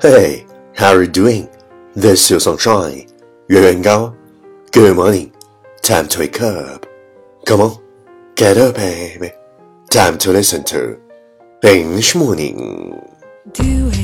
Hey, how are you doing? This is Sunshine. 月圆高 Good morning. Time to wake up. Come on, get up, baby. Time to listen to English Morning. Do it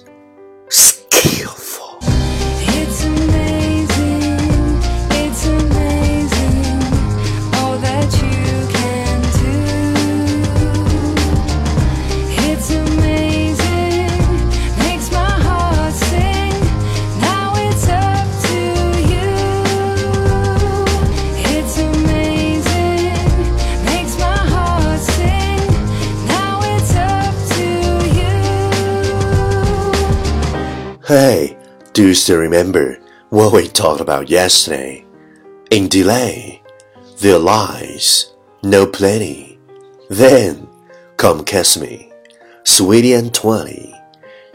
do still remember what we talked about yesterday? In delay, there lies no plenty. Then come kiss me, sweetie and twenty.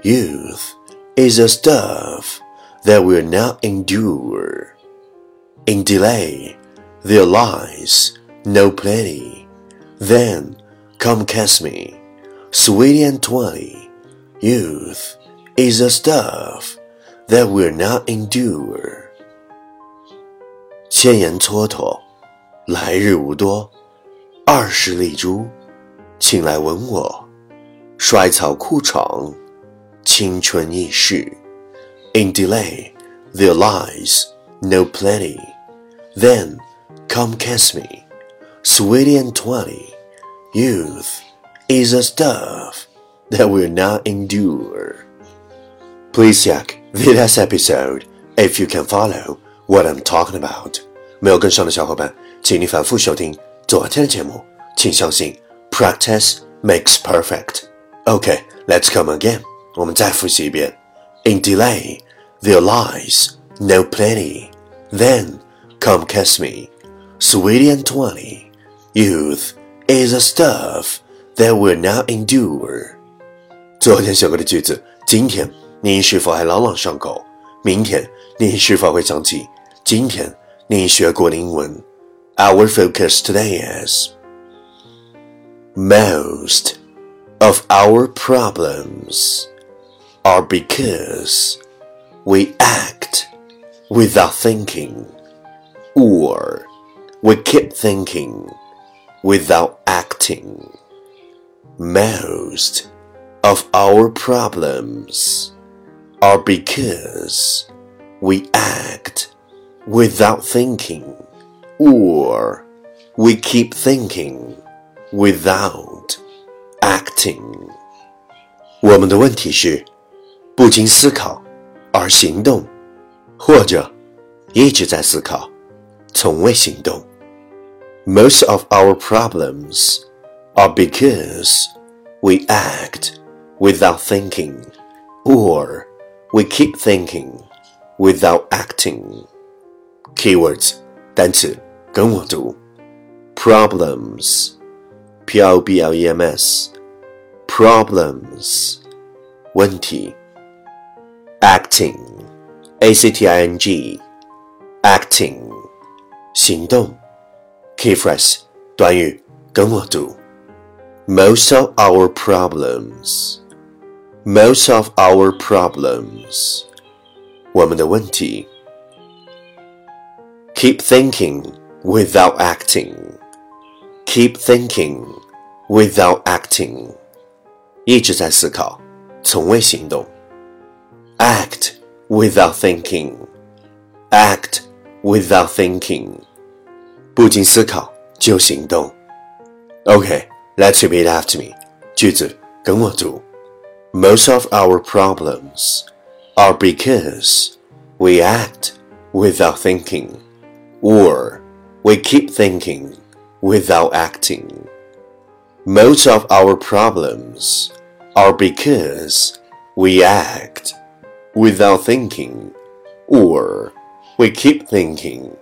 Youth is a stuff that will not endure. In delay, there lies no plenty. Then come kiss me, sweetie and twenty. Youth is a stuff that will not endure。迁延蹉跎，来日无多。二十粒珠，请来吻我。衰草枯场，青春易逝。In delay, there lies no plenty. Then, come kiss me, sweetie and twenty. Youth is a stuff that will not endure. Please check the last episode if you can follow what I'm talking about. 没有跟上的小伙伴，请你反复收听昨天的节目。请相信，practice makes perfect. Okay, let's come again. 我们再复习一遍。In delay, there lies no plenty. Then come kiss me, sweetie and twenty. Youth is a stuff that will not endure. 昨天学过的句子，今天 你是否还朗朗上口？明天你是否会想起今天你学过的英文？Our focus today is most of our problems are because we act without thinking, or we keep thinking without acting. Most of our problems are because we act without thinking, or we keep thinking without acting. 我们的问题是不经思考而行动，或者一直在思考，从未行动。Most of our problems are because we act without thinking, or we keep thinking without acting. Keywords 单词跟我读：problems, p r o b l e m s, problems 问题；acting, a c t i n g, acting 行动。Key phrase 短语跟我读：most of our problems, most of our problems 我们的问题。Keep thinking without acting. Keep thinking without acting. 一直在思考，从未行动。Act without thinking. Act without thinking，不经思考就行动。OK，let's repeat after me，句子跟我读。 Most of our problems are because we act without thinking, or we keep thinking without acting. Most of our problems are because we act without thinking, or we keep thinking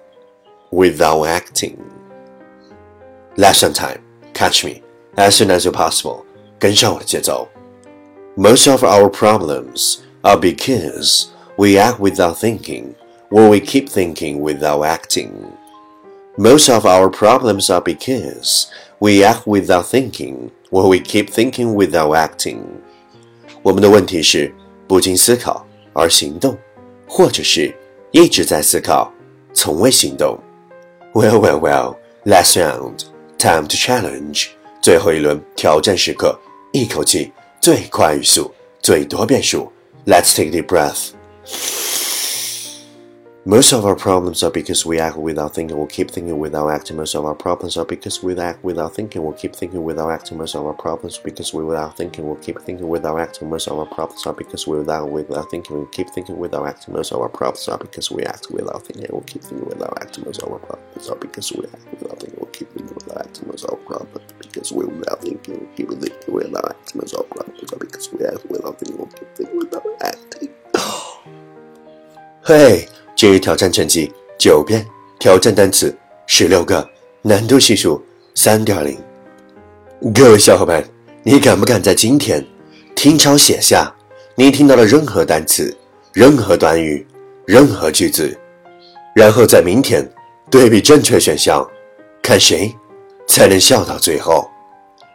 without acting. Lesson time. Catch me as soon as possible. 跟上我的节奏。 Most of our problems are because we act without thinking, or we keep thinking without acting. Most of our problems are because we act without thinking, or we keep thinking without acting. 我们的问题是不经思考而行动，或者是一直在思考，从未行动。Well, well, well. Last round, time to challenge. 最后一轮挑战时刻，一口气 最快语速，最多变数。Let's take a deep breath. Most of our problems are because we act without thinking, we'll keep thinking without acting. Most of our problems are because we act without thinking, we keep thinking without acting. Most of our problems because we without thinking, we keep thinking without acting. Most of our problems are because we without without thinking, we'll keep thinking without acting. Most of our problems are because we act without thinking, we'll keep thinking without acting. Most of our problems are because we act without thinking, we keep thinking without acting. Most of our problems because we without thinking, we keep thinking without acting. Most of our problems are because we act without thinking, we'll keep thinking without acting. 嘿。今日挑战成绩九遍，挑战单词十六个，难度系数三点零。各位小伙伴，你敢不敢在今天听抄写下你听到的任何单词、任何短语、任何句子，然后在明天对比正确选项，看谁才能笑到最后？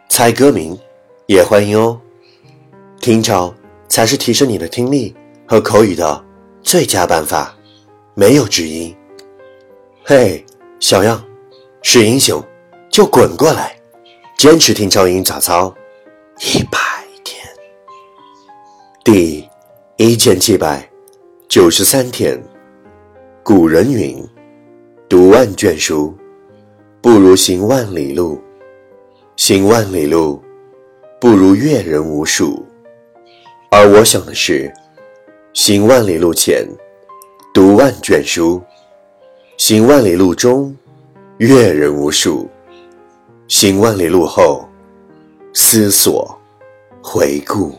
猜歌名也欢迎哦。听抄才是提升你的听力和口语的最佳办法。没有之一。嘿，小样，是英雄就滚过来，坚持听超英早操一百天，第一千七百九十三天。古人云：“读万卷书，不如行万里路；行万里路，不如阅人无数。”而我想的是，行万里路前。读万卷书，行万里路中，阅人无数；行万里路后，思索回顾。